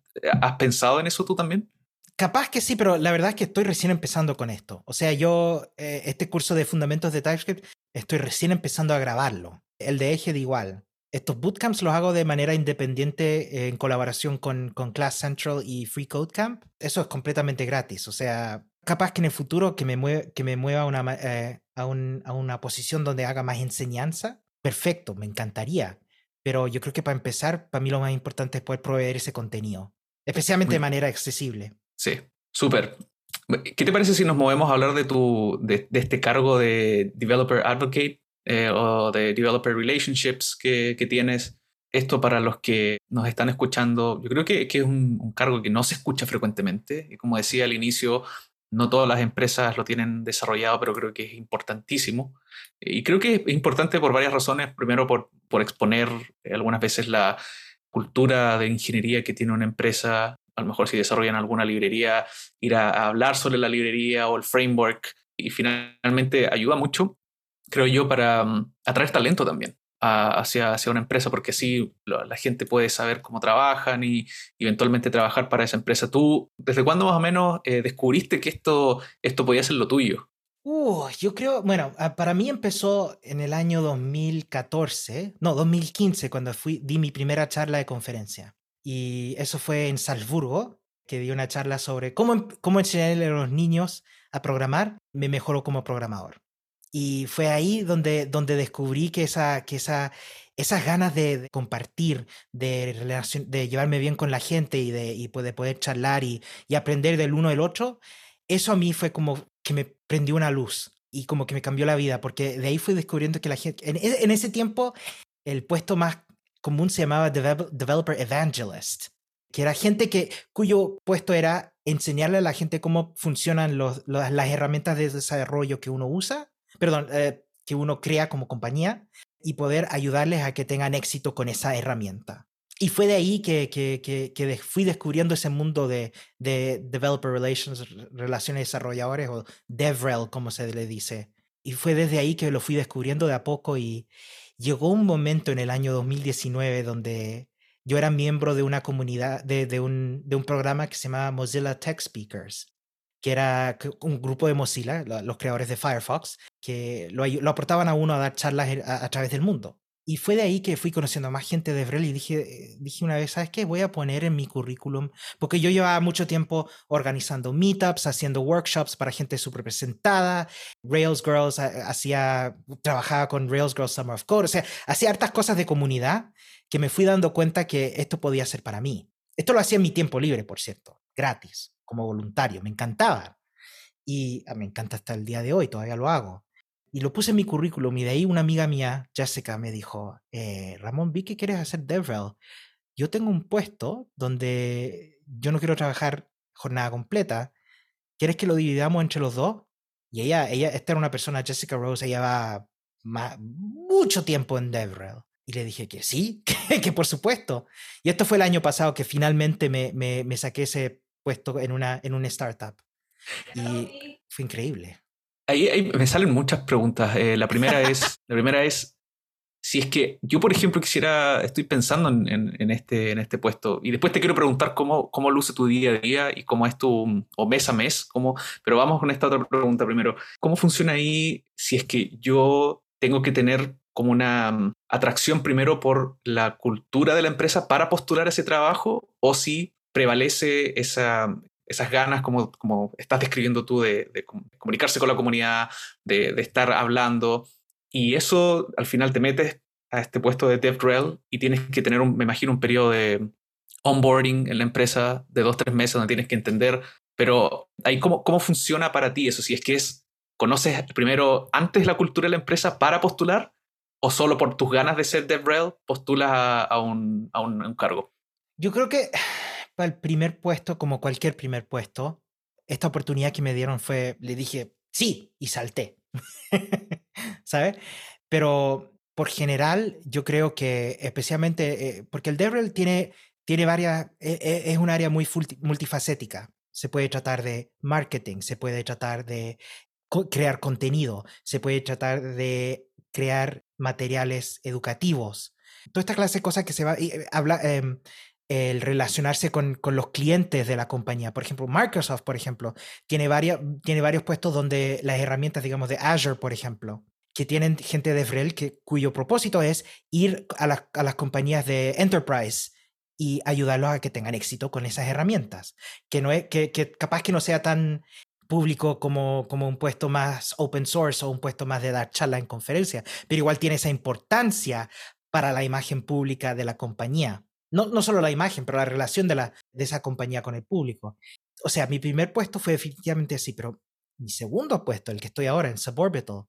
¿Has pensado en eso tú también? Capaz que sí, pero la verdad es que estoy recién empezando con esto. O sea, yo, eh, este curso de fundamentos de TypeScript, estoy recién empezando a grabarlo. El de de igual. Estos bootcamps los hago de manera independiente en colaboración con, con Class Central y Free Code Camp. Eso es completamente gratis. O sea, capaz que en el futuro que me, mueva, que me mueva una, eh, a, un, a, una posición donde haga más enseñanza, perfecto, me encantaría. Pero yo creo que para empezar, para mí lo más importante es poder proveer ese contenido, especialmente de manera accesible. Sí, súper. ¿Qué te parece si nos movemos a hablar de, tu, de, este cargo de Developer Advocate eh, o de Developer Relationships que, que, tienes? Esto para los que nos están escuchando, yo creo que, que es un, un, cargo que no se escucha frecuentemente. Y como decía al inicio, no todas las empresas lo tienen desarrollado, pero creo que es importantísimo. Y creo que es importante por varias razones. Primero, por, por exponer algunas veces la cultura de ingeniería que tiene una empresa. A lo mejor si desarrollan alguna librería, ir a, hablar sobre la librería o el framework. Y finalmente ayuda mucho, creo yo, para um, atraer talento también hacia, hacia una empresa, porque así la gente puede saber cómo trabajan y, eventualmente trabajar para esa empresa. ¿Tú desde cuándo más o menos eh, descubriste que esto, esto podía ser lo tuyo? Uh, yo creo, bueno, ah, para mí empezó en el año 2014, no, 2015, cuando fui, di mi primera charla de conferencia. Y eso fue en Salzburgo, que di una charla sobre cómo, cómo enseñarle a los niños a programar. Me mejoró como programador. Y fue ahí donde, donde descubrí que, esa, que esa, esas ganas de, compartir, de, de llevarme bien con la gente y de, y de poder charlar y, y, aprender del uno del otro, eso a mí fue como que me prendió una luz y como que me cambió la vida, porque de ahí fui descubriendo que la gente, en, e, ese tiempo, el puesto más común se llamaba Developer Evangelist, que era gente que, cuyo puesto era enseñarle a la gente cómo funcionan los, las herramientas de desarrollo que uno usa perdón, eh, que uno crea como compañía y poder ayudarles a que tengan éxito con esa herramienta. Y fue de ahí que, que, que, fui descubriendo ese mundo de, de, Developer Relations, relaciones desarrolladores o DevRel, como se le dice. Y fue desde ahí que lo fui descubriendo de a poco y llegó un momento en el año 2019 donde yo era miembro de una comunidad, de, de, un, de un programa que se llamaba Mozilla Tech Speakers que era un grupo de Mozilla, los creadores de Firefox, que lo, aportaban a uno a dar charlas a, través del mundo. Y fue de ahí que fui conociendo a más gente de Vrel y dije, dije una vez, ¿sabes qué? Voy a poner en mi currículum, porque yo llevaba mucho tiempo organizando meetups, haciendo workshops para gente subrepresentada, Rails Girls, hacía, trabajaba con Rails Girls Summer of Code, o sea, hacía hartas cosas de comunidad que me fui dando cuenta que esto podía ser para mí. Esto lo hacía en mi tiempo libre, por cierto, gratis como voluntario, me encantaba. Y ah, me encanta hasta el día de hoy, todavía lo hago. Y lo puse en mi currículum y de ahí una amiga mía, Jessica, me dijo, eh, Ramón, vi que quieres hacer DevRel. Yo tengo un puesto donde yo no quiero trabajar jornada completa. ¿Quieres que lo dividamos entre los dos? Y ella, ella esta era una persona, Jessica Rose, ella va mucho tiempo en DevRel. Y le dije que sí, que, por supuesto. Y esto fue el año pasado que finalmente me, me, me saqué ese puesto en una, en una startup. Y fue increíble. Ahí, me salen muchas preguntas. Eh, la, primera es, la primera es, si es que yo, por ejemplo, quisiera, estoy pensando en, en, este, en este puesto, y después te quiero preguntar cómo, cómo luce tu día a día y cómo es tu, o mes a mes, cómo, pero vamos con esta otra pregunta primero. ¿Cómo funciona ahí si es que yo tengo que tener como una mm, atracción primero por la cultura de la empresa para postular ese trabajo o si prevalece esa, esas ganas, como, como estás describiendo tú, de, comunicarse con la comunidad, de, estar hablando. Y eso al final te metes a este puesto de DevRel y tienes que tener, un, me imagino, un periodo de onboarding en la empresa de dos, tres meses donde tienes que entender. Pero ahí, ¿cómo, cómo funciona para ti eso? Si es que es, ¿conoces primero antes la cultura de la empresa para postular? ¿O solo por tus ganas de ser DevRel postulas a, un, a un cargo? Yo creo que para el primer puesto, como cualquier primer puesto, esta oportunidad que me dieron fue, le dije, sí, y salté. ¿Sabes? Pero por general, yo creo que especialmente, eh, porque el DevRel tiene, tiene varias, e, e, es un área muy multifacética. Se puede tratar de marketing, se puede tratar de crear contenido, se puede tratar de crear materiales educativos. Toda esta clase de cosas que se va, y, eh, habla, em, el relacionarse con, con, los clientes de la compañía. Por ejemplo, Microsoft, por ejemplo, tiene, varias, tiene varios puestos donde las herramientas, digamos, de Azure, por ejemplo, que tienen gente de Vrel que, cuyo propósito es ir a, a las compañías de Enterprise y ayudarlos a que tengan éxito con esas herramientas. Que, no es, que, que capaz que no sea tan público como, como un puesto más open source o un puesto más de dar charla en conferencia, pero igual tiene esa importancia para la imagen pública de la compañía. No, no solo la imagen, pero la relación de, la, de esa compañía con el público. O sea, mi primer puesto fue definitivamente así, pero mi segundo puesto, el que estoy ahora en Suborbital,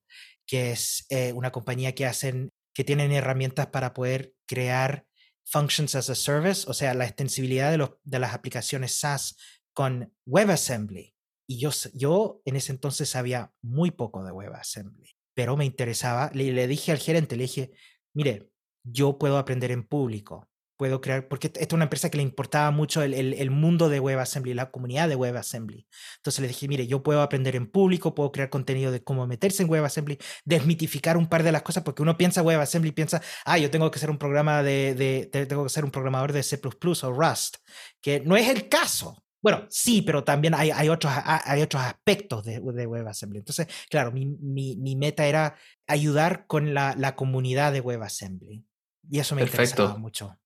que es eh, una compañía que hacen, que tienen herramientas para poder crear functions as a service, o sea, la extensibilidad de, los, de las aplicaciones SaaS con WebAssembly. Y yo, yo en ese entonces sabía muy poco de WebAssembly, pero me interesaba. Le, le dije al gerente, le dije, mire, yo puedo aprender en público, puedo crear, porque esta es una empresa que le importaba mucho el, el, mundo de WebAssembly, la comunidad de WebAssembly. Entonces le dije, mire, yo puedo aprender en público, puedo crear contenido de cómo meterse en WebAssembly, desmitificar un par de las cosas, porque uno piensa WebAssembly, piensa, ah, yo tengo que ser un programa de, de tengo que ser un programador de C++ o Rust, que no es el caso. Bueno, sí, pero también hay, hay, otros, hay otros aspectos de, de WebAssembly. Entonces, claro, mi, mi, mi, meta era ayudar con la, la comunidad de WebAssembly. Y eso me interesaba mucho.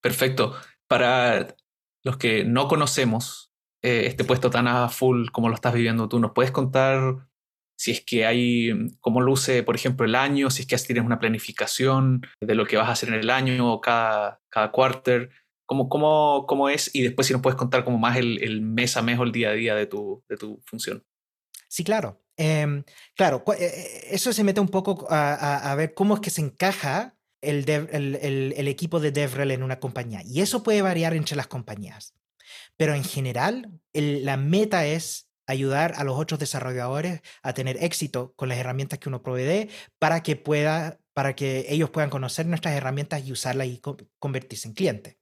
Perfecto. Para los que no conocemos eh, este puesto tan a full como lo estás viviendo tú, ¿nos puedes contar si es que hay, cómo luce, por ejemplo, el año, si es que tienes una planificación de lo que vas a hacer en el año o cada, cada quarter? ¿Cómo, cómo, cómo es? Y después si nos puedes contar como más el, el, mes a mes o el día a día de tu, de tu función. Sí, claro. Eh, claro, eh, eh, eso se mete un poco a, a, ver cómo es que se encaja el, el, equipo de DevRel en una compañía. Y eso puede variar entre las compañías. Pero en general, la meta es ayudar a los otros desarrolladores a tener éxito con las herramientas que uno provee para que pueda para que ellos puedan conocer nuestras herramientas y usarlas y convertirse en cliente.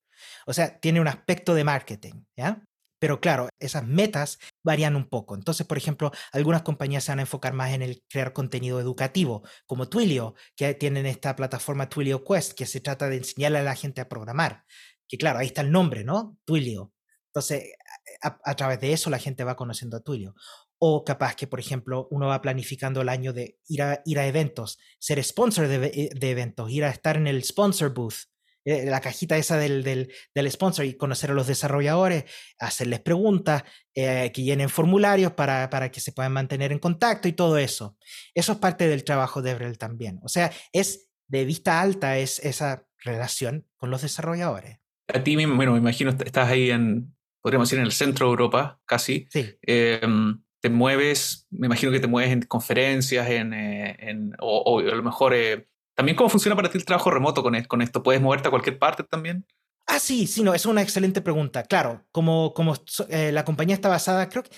O sea, tiene un aspecto de marketing, ¿ya? Pero claro, esas metas varían un poco. Entonces, por ejemplo, algunas compañías se van a enfocar más en el crear contenido educativo, como Twilio, que tienen esta plataforma Twilio Quest, que se trata de enseñarle a la gente a programar. Que claro, ahí está el nombre, ¿no? Twilio. Entonces, a, través de eso la gente va conociendo a Twilio. O capaz que, por ejemplo, uno va planificando el año de ir a, ir a eventos, ser sponsor de, de eventos, ir a estar en el sponsor booth, eh, la cajita esa del, del, del, sponsor y conocer a los desarrolladores, hacerles preguntas, eh, que llenen formularios para, para, que se puedan mantener en contacto y todo eso. Eso es parte del trabajo de Ebrel también. O sea, es de vista alta es esa relación con los desarrolladores. A ti, bueno, me imagino, estás ahí en, podríamos decir, en el centro de Europa, casi. Sí. Eh, te mueves, me imagino que te mueves en conferencias, en, eh, en o, o, a lo mejor también cómo funciona para ti el trabajo remoto con, con esto. ¿Puedes moverte a cualquier parte también? Ah, sí, sí, no, es una excelente pregunta. Claro, como, como eh, la compañía está basada, creo que,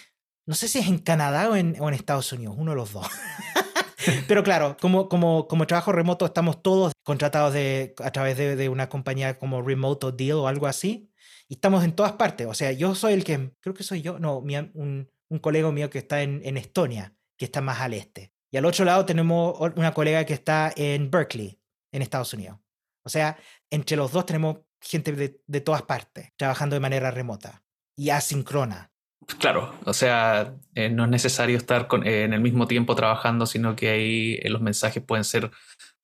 no sé si es en Canadá o en, o Estados Unidos, uno de los dos. Pero claro, como, como, como trabajo remoto estamos todos contratados de, a través de, una compañía como Remote Deal o algo así. Y estamos en todas partes. O sea, yo soy el que, creo que soy yo, no, un, un colega mío que está en Estonia, que está más al este. Y al otro lado tenemos una colega que está en Berkeley, en Estados Unidos. O sea, entre los dos tenemos gente de, de todas partes, trabajando de manera remota y asíncrona. Claro, o sea, eh, no es necesario estar con, eh, en el mismo tiempo trabajando, sino que ahí eh, los mensajes pueden ser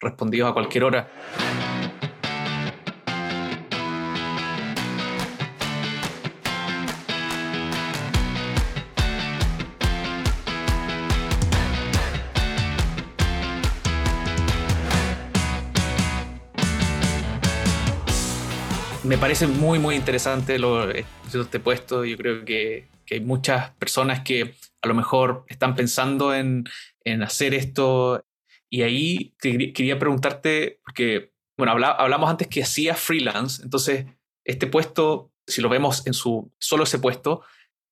respondidos a cualquier hora. Me parece muy, muy interesante lo, este puesto. Yo creo que, que, hay muchas personas que a lo mejor están pensando en, en hacer esto. Y ahí quería preguntarte, porque, bueno, hablamos antes que hacía freelance, entonces este puesto, si lo vemos en su solo ese puesto,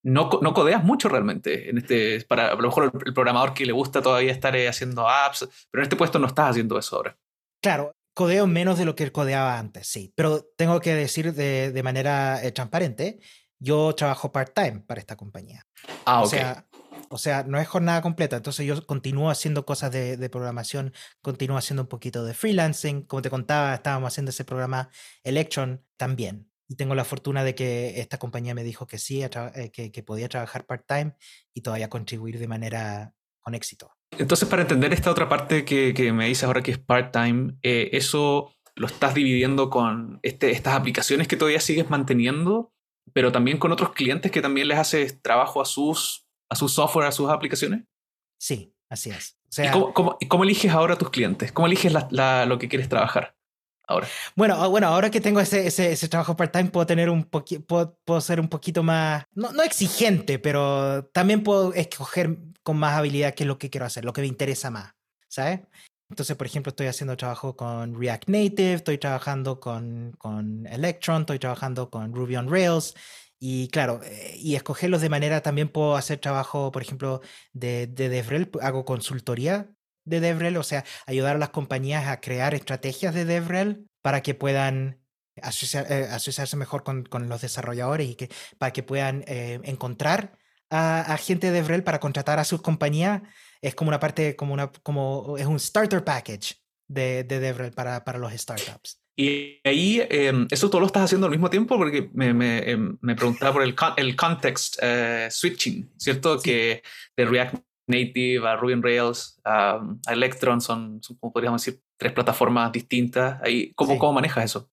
no, no codeas mucho realmente. En este, para a lo mejor el, el programador que le gusta todavía estar eh, haciendo apps, pero en este puesto no estás haciendo eso ahora. Claro, codeo menos de lo que codeaba antes, sí. Pero tengo que decir de, de manera eh, transparente, yo trabajo part-time para esta compañía. Ah, ok. O sea, o sea, no es jornada completa, entonces yo continúo haciendo cosas de, de, programación, continúo haciendo un poquito de freelancing, como te contaba, estábamos haciendo ese programa Electron también. Y tengo la fortuna de que esta compañía me dijo que sí, eh, que, que podía trabajar part-time y todavía contribuir de manera con éxito. Entonces, para entender esta otra parte que, que me dices ahora que es part-time, eh, ¿eso lo estás dividiendo con este, estas aplicaciones que todavía sigues manteniendo, pero también con otros clientes que también les haces trabajo a sus a su software, a sus aplicaciones? Sí, así es. ¿Y cómo, eliges ahora a tus clientes? ¿Cómo eliges lo que quieres trabajar? Ahora. Bueno, ah, bueno, ahora que tengo ese, ese, trabajo part-time, puedo tener un puedo, puedo, ser un poquito más, no, no exigente, pero también puedo escoger con más habilidad qué es lo que quiero hacer, lo que me interesa más, ¿sabes? Entonces, por ejemplo, estoy haciendo trabajo con React Native, estoy trabajando con, con Electron, estoy trabajando con Ruby on Rails. Y claro, eh, y escogerlos de manera, también puedo hacer trabajo, por ejemplo, de, de DevRel, hago consultoría de DevRel, o sea, ayudar a las compañías a crear estrategias de DevRel para que puedan eh, asociarse mejor con, con, los desarrolladores y que, para que puedan eh, encontrar a, gente de DevRel para contratar a sus compañías. Es como una parte, como una, como es un starter package de, de DevRel para, para los startups. Y ahí, em, ¿eso todo lo estás haciendo al mismo tiempo? Porque me, me, em, me preguntaba por el, el context eh, switching, ¿cierto? Que de React Native a Ruby on Rails a, Electron son, como podríamos decir, tres plataformas distintas. Ahí, ¿cómo, ¿Cómo manejas eso?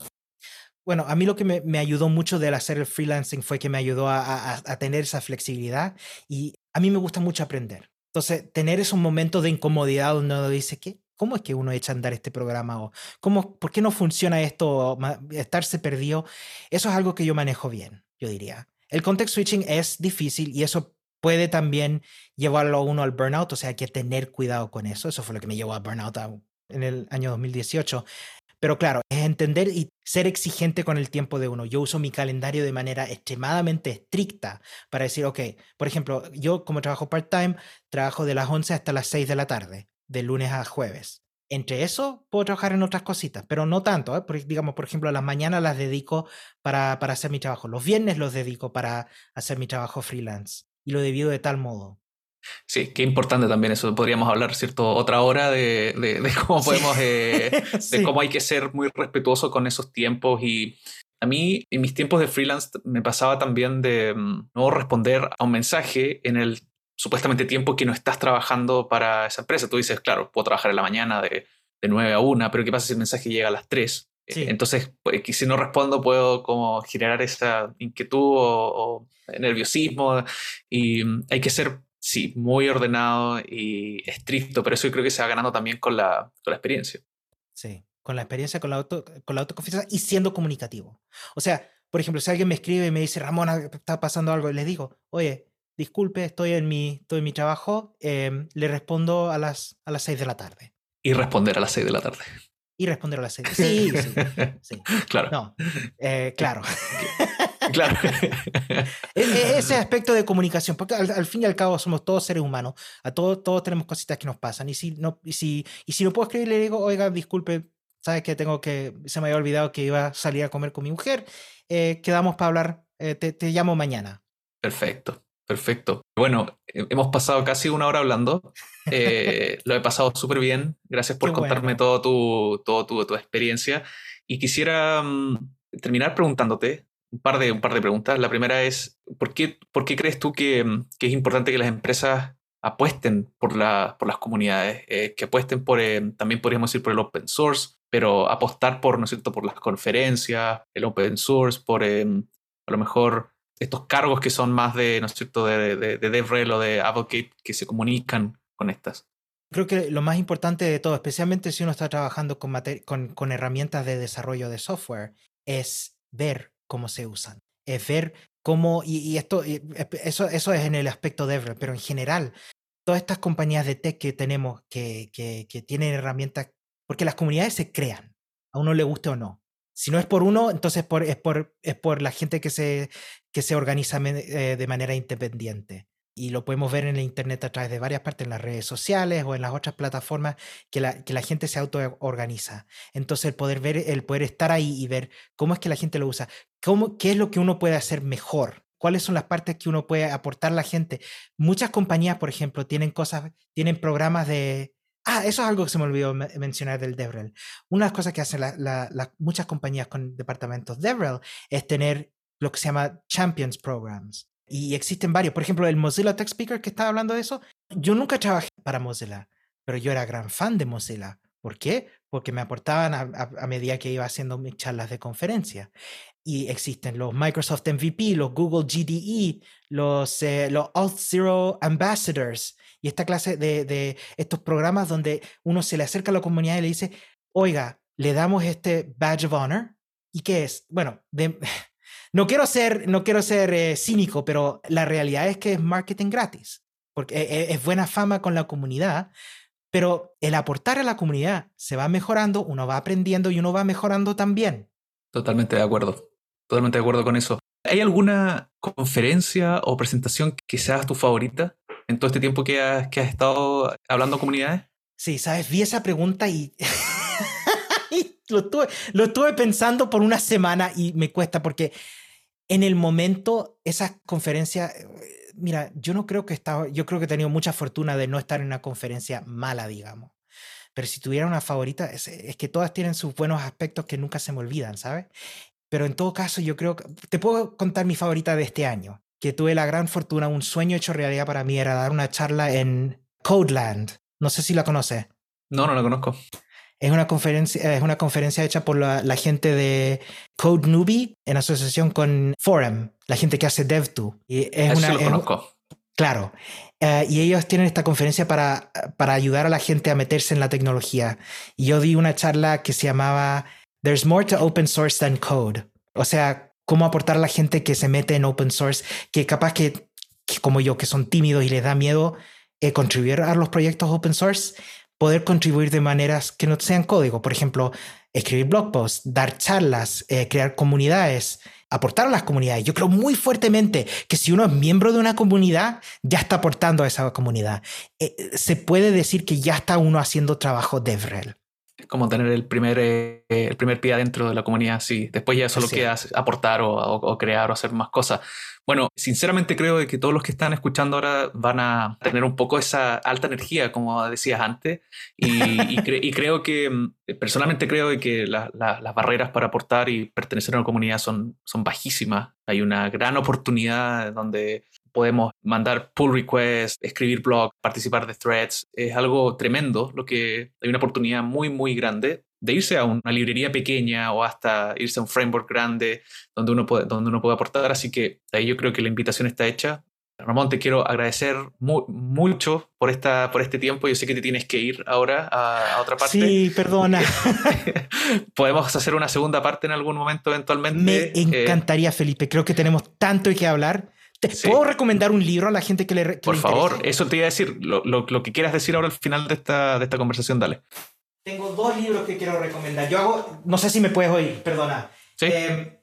Bueno, a mí lo que me, me, ayudó mucho del hacer el freelancing fue que me ayudó a, a, a, tener esa flexibilidad y a mí me gusta mucho aprender. Entonces, tener esos momentos de incomodidad donde uno dice, ¿qué? ¿Cómo es que uno echa a andar este programa? ¿O cómo, ¿Por qué no funciona esto? Estarse perdido. Eso es algo que yo manejo bien, yo diría. El context switching es difícil y eso puede también llevarlo uno al burnout, o sea, hay que tener cuidado con eso. Eso fue lo que me llevó al burnout en el año 2018. Pero claro, es entender y ser exigente con el tiempo de uno. Yo uso mi calendario de manera extremadamente estricta para decir, ok, por ejemplo, yo como trabajo part-time, trabajo de las 11 hasta las 6 de la tarde de lunes a jueves. Entre eso puedo trabajar en otras cositas, pero no tanto. ¿eh? digamos, por ejemplo, las mañanas las dedico para, para hacer mi trabajo. Los viernes los dedico para hacer mi trabajo freelance. Y lo divido de tal modo. Sí, qué importante también eso. Podríamos hablar, ¿cierto? Otra hora de, de, cómo podemos, eh, de cómo hay que ser muy respetuoso con esos tiempos. Y a mí, en mis tiempos de freelance, me pasaba también de mm, no responder a un mensaje en el supuestamente tiempo que no estás trabajando para esa empresa. Tú dices, claro, puedo trabajar en la mañana de, de 9 a 1, pero ¿qué pasa si el mensaje llega a las 3? Eh, entonces, pues, si no respondo, puedo como generar esa inquietud o, nerviosismo y mm, hay que ser, sí, muy ordenado y estricto, pero eso yo creo que se va ganando también con la, con la experiencia. Sí, con la experiencia, con la, auto, con la autoconfianza y siendo comunicativo. O sea, por ejemplo, si alguien me escribe y me dice, Ramón, está pasando algo, y le digo, oye, disculpe, estoy en mi, estoy en mi trabajo, em, le respondo a las, a las 6 de la tarde. Y responder a las 6 de la tarde. Y responder a las 6. Sí, sí, sí. Claro. No, eh, claro. claro. E, e, ese aspecto de comunicación, porque al, fin y al cabo somos todos seres humanos, a todos, todos tenemos cositas que nos pasan. Y si no, y si, y si no puedo escribir, le digo, oiga, disculpe, sabes que tengo que, se me había olvidado que iba a salir a comer con mi mujer, eh, quedamos para hablar, eh, te, te llamo mañana. Perfecto. Perfecto. Bueno, hemos pasado casi una hora hablando. Eh, lo he pasado súper bien. Gracias por contarme todo, tu, todo tu, tu, experiencia. Y quisiera mm, terminar preguntándote un par, de, un par de preguntas. La primera es, ¿por qué, por qué crees tú que, mm, que, es importante que las empresas apuesten por, la, por las comunidades, eh, que apuesten por, eh, también podríamos decir por el open source, pero apostar por, ¿no es cierto?, por las conferencias, el open source, por a lo mejor estos cargos que son más de, ¿no es cierto?, de, de, de DevRel o de Advocate que se comunican con estas. Creo que lo más importante de todo, especialmente si uno está trabajando con, con, con herramientas de desarrollo de software, es ver cómo se usan, es ver cómo, y, esto, eso, eso es en el aspecto DevRel, pero en general, todas estas compañías de tech que tenemos que, que, que tienen herramientas, porque las comunidades se crean, a uno le guste o no. Si no es por uno, entonces por, es, por, es por la gente que se, que se organiza eh, de manera independiente. Y lo podemos ver en el Internet a través de varias partes, en las redes sociales o en las otras plataformas, que la, que la gente se auto-organiza. Entonces, el poder ver, el poder estar ahí y ver cómo es que la gente lo usa, cómo, qué es lo que uno puede hacer mejor, cuáles son las partes que uno puede aportar a la gente. Muchas compañías, por ejemplo, tienen cosas, tienen programas de, Ah, eso es algo que se me olvidó mencionar del DevRel. Una de las cosas que hacen muchas compañías con departamentos DevRel es tener lo que se llama Champions Programs. Y existen varios. Por ejemplo, el Mozilla Tech Speaker que estaba hablando de eso. Yo nunca trabajé para Mozilla, pero yo era gran fan de Mozilla. ¿Por qué? Porque me aportaban a, medida que iba haciendo mis charlas de conferencia. Y existen los Microsoft MVP, los Google GDE, los, eh, los Alt Zero Ambassadors y esta clase de, de estos programas donde uno se le acerca a la comunidad y le dice, oiga, le damos este badge of honor. ¿Y qué es? Bueno, no quiero ser, no quiero ser eh, cínico, pero la realidad es que es marketing gratis, porque e, e, es buena fama con la comunidad, pero el aportar a la comunidad se va mejorando, uno va aprendiendo y uno va mejorando también. Totalmente de acuerdo, totalmente de acuerdo con eso. ¿Hay alguna conferencia o presentación que seas tu favorita en todo este tiempo que has, que has estado hablando a comunidades? Sí, sabes, vi esa pregunta y lo, estuve, lo estuve pensando por una semana y me cuesta porque en el momento esa conferencia, eh, mira, yo no creo que estaba, yo creo que he tenido mucha fortuna de no estar en una conferencia mala, digamos. Pero si tuviera una favorita, es, es que todas tienen sus buenos aspectos que nunca se me olvidan, ¿sabes? Pero en todo caso, yo creo que te puedo contar mi favorita de este año, que tuve la gran fortuna, un sueño hecho realidad para mí era dar una charla en Codeland. No sé si la conoces. No, no la conozco. Es una conferencia, es una conferencia hecha por la, gente de Code Newbie en asociación con Forum, la gente que hace Dev2. Y es una, lo conozco. claro. Eh, y ellos tienen esta conferencia para, para ayudar a la gente a meterse en la tecnología. Y yo di una charla que se llamaba There's more to open source than code. O sea, cómo aportar a la gente que se mete en open source, que capaz que, como yo, que son tímidos y les da miedo eh, contribuir a los proyectos open source, poder contribuir de maneras que no sean código. Por ejemplo, escribir blog posts, dar charlas, eh, crear comunidades, aportar a las comunidades. Yo creo muy fuertemente que si uno es miembro de una comunidad, ya está aportando a esa comunidad. Eh, se puede decir que ya está uno haciendo trabajo DevRel como tener el primer, eh, el primer pie adentro de la comunidad, sí. Después ya solo queda aportar o, crear o hacer más cosas. Bueno, sinceramente creo que todos los que están escuchando ahora van a tener un poco esa alta energía, como decías antes, y, creo que, mm, personalmente creo que las barreras para aportar y pertenecer a una comunidad son, son bajísimas. Hay una gran oportunidad donde podemos mandar pull requests, escribir blog, participar de threads. Es algo tremendo, lo que hay una oportunidad muy, muy grande de irse a una librería pequeña o hasta irse a un framework grande donde uno puede, donde uno puede aportar. Así que ahí yo creo que la invitación está hecha. Ramón, te quiero agradecer mucho por, esta, por este tiempo. Yo sé que te tienes que ir ahora a, otra parte. Sí, perdona. Podemos hacer una segunda parte en algún momento eventualmente. Me eh, encantaría, Felipe. Creo que tenemos tanto que hablar. ¿Te puedo recomendar un libro a la gente que le Por favor, eso te iba a decir. Lo, lo, lo, que quieras decir ahora al final de esta, de esta conversación, dale. Tengo dos libros que quiero recomendar. Yo hago, no sé si me puedes oír, perdona. ¿Sí? Eh,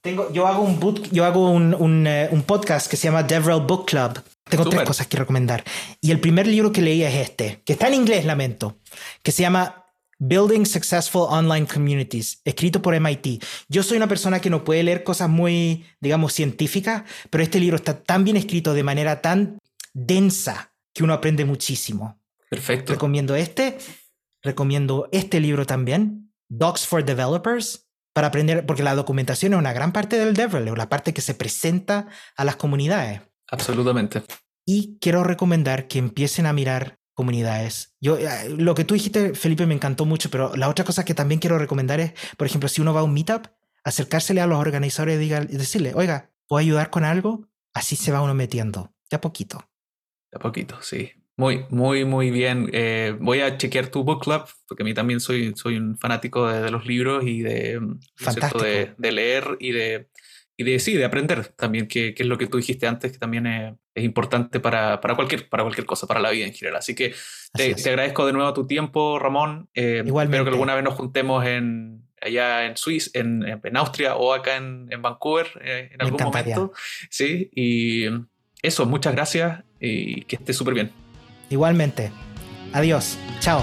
tengo, yo hago, un, boot, yo hago un, un, eh, un, podcast que se llama Devrel Book Club. Tengo tres cosas que recomendar. Y el primer libro que leí es este, que está en inglés, lamento, que se llama Building Successful Online Communities, escrito por MIT. Yo soy una persona que no puede leer cosas muy, digamos, científicas, pero este libro está tan bien escrito de manera tan densa que uno aprende muchísimo. Perfecto. Recomiendo este. Recomiendo este libro también, Docs for Developers, para aprender, porque la documentación es una gran parte del developer, la parte que se presenta a las comunidades. Absolutamente. Y quiero recomendar que empiecen a mirar comunidades. Yo, eh, lo que tú dijiste, Felipe, me encantó mucho, pero la otra cosa que también quiero recomendar es, por ejemplo, si uno va a un meetup, acercársele a los organizadores y, decirle, oiga, ¿puedo ayudar con algo? Así se va uno metiendo, de a poquito. De a poquito, sí. Muy, muy, muy bien. Eh, voy a chequear tu book club, porque a mí también soy, soy un fanático de, los libros y de, de, de, leer y de, y de, sí, de aprender también, que, que, es lo que tú dijiste antes, que también es, es importante para, para, cualquier, para cualquier cosa, para la vida en general. Así que te, te agradezco de nuevo tu tiempo, Ramón. Eh, Igualmente. Espero que alguna vez nos juntemos en, allá en Suiza, en, en, Austria o acá en, en Vancouver eh, en algún momento. Sí, y eso, muchas gracias y que esté súper bien. Igualmente. Adiós. Chao.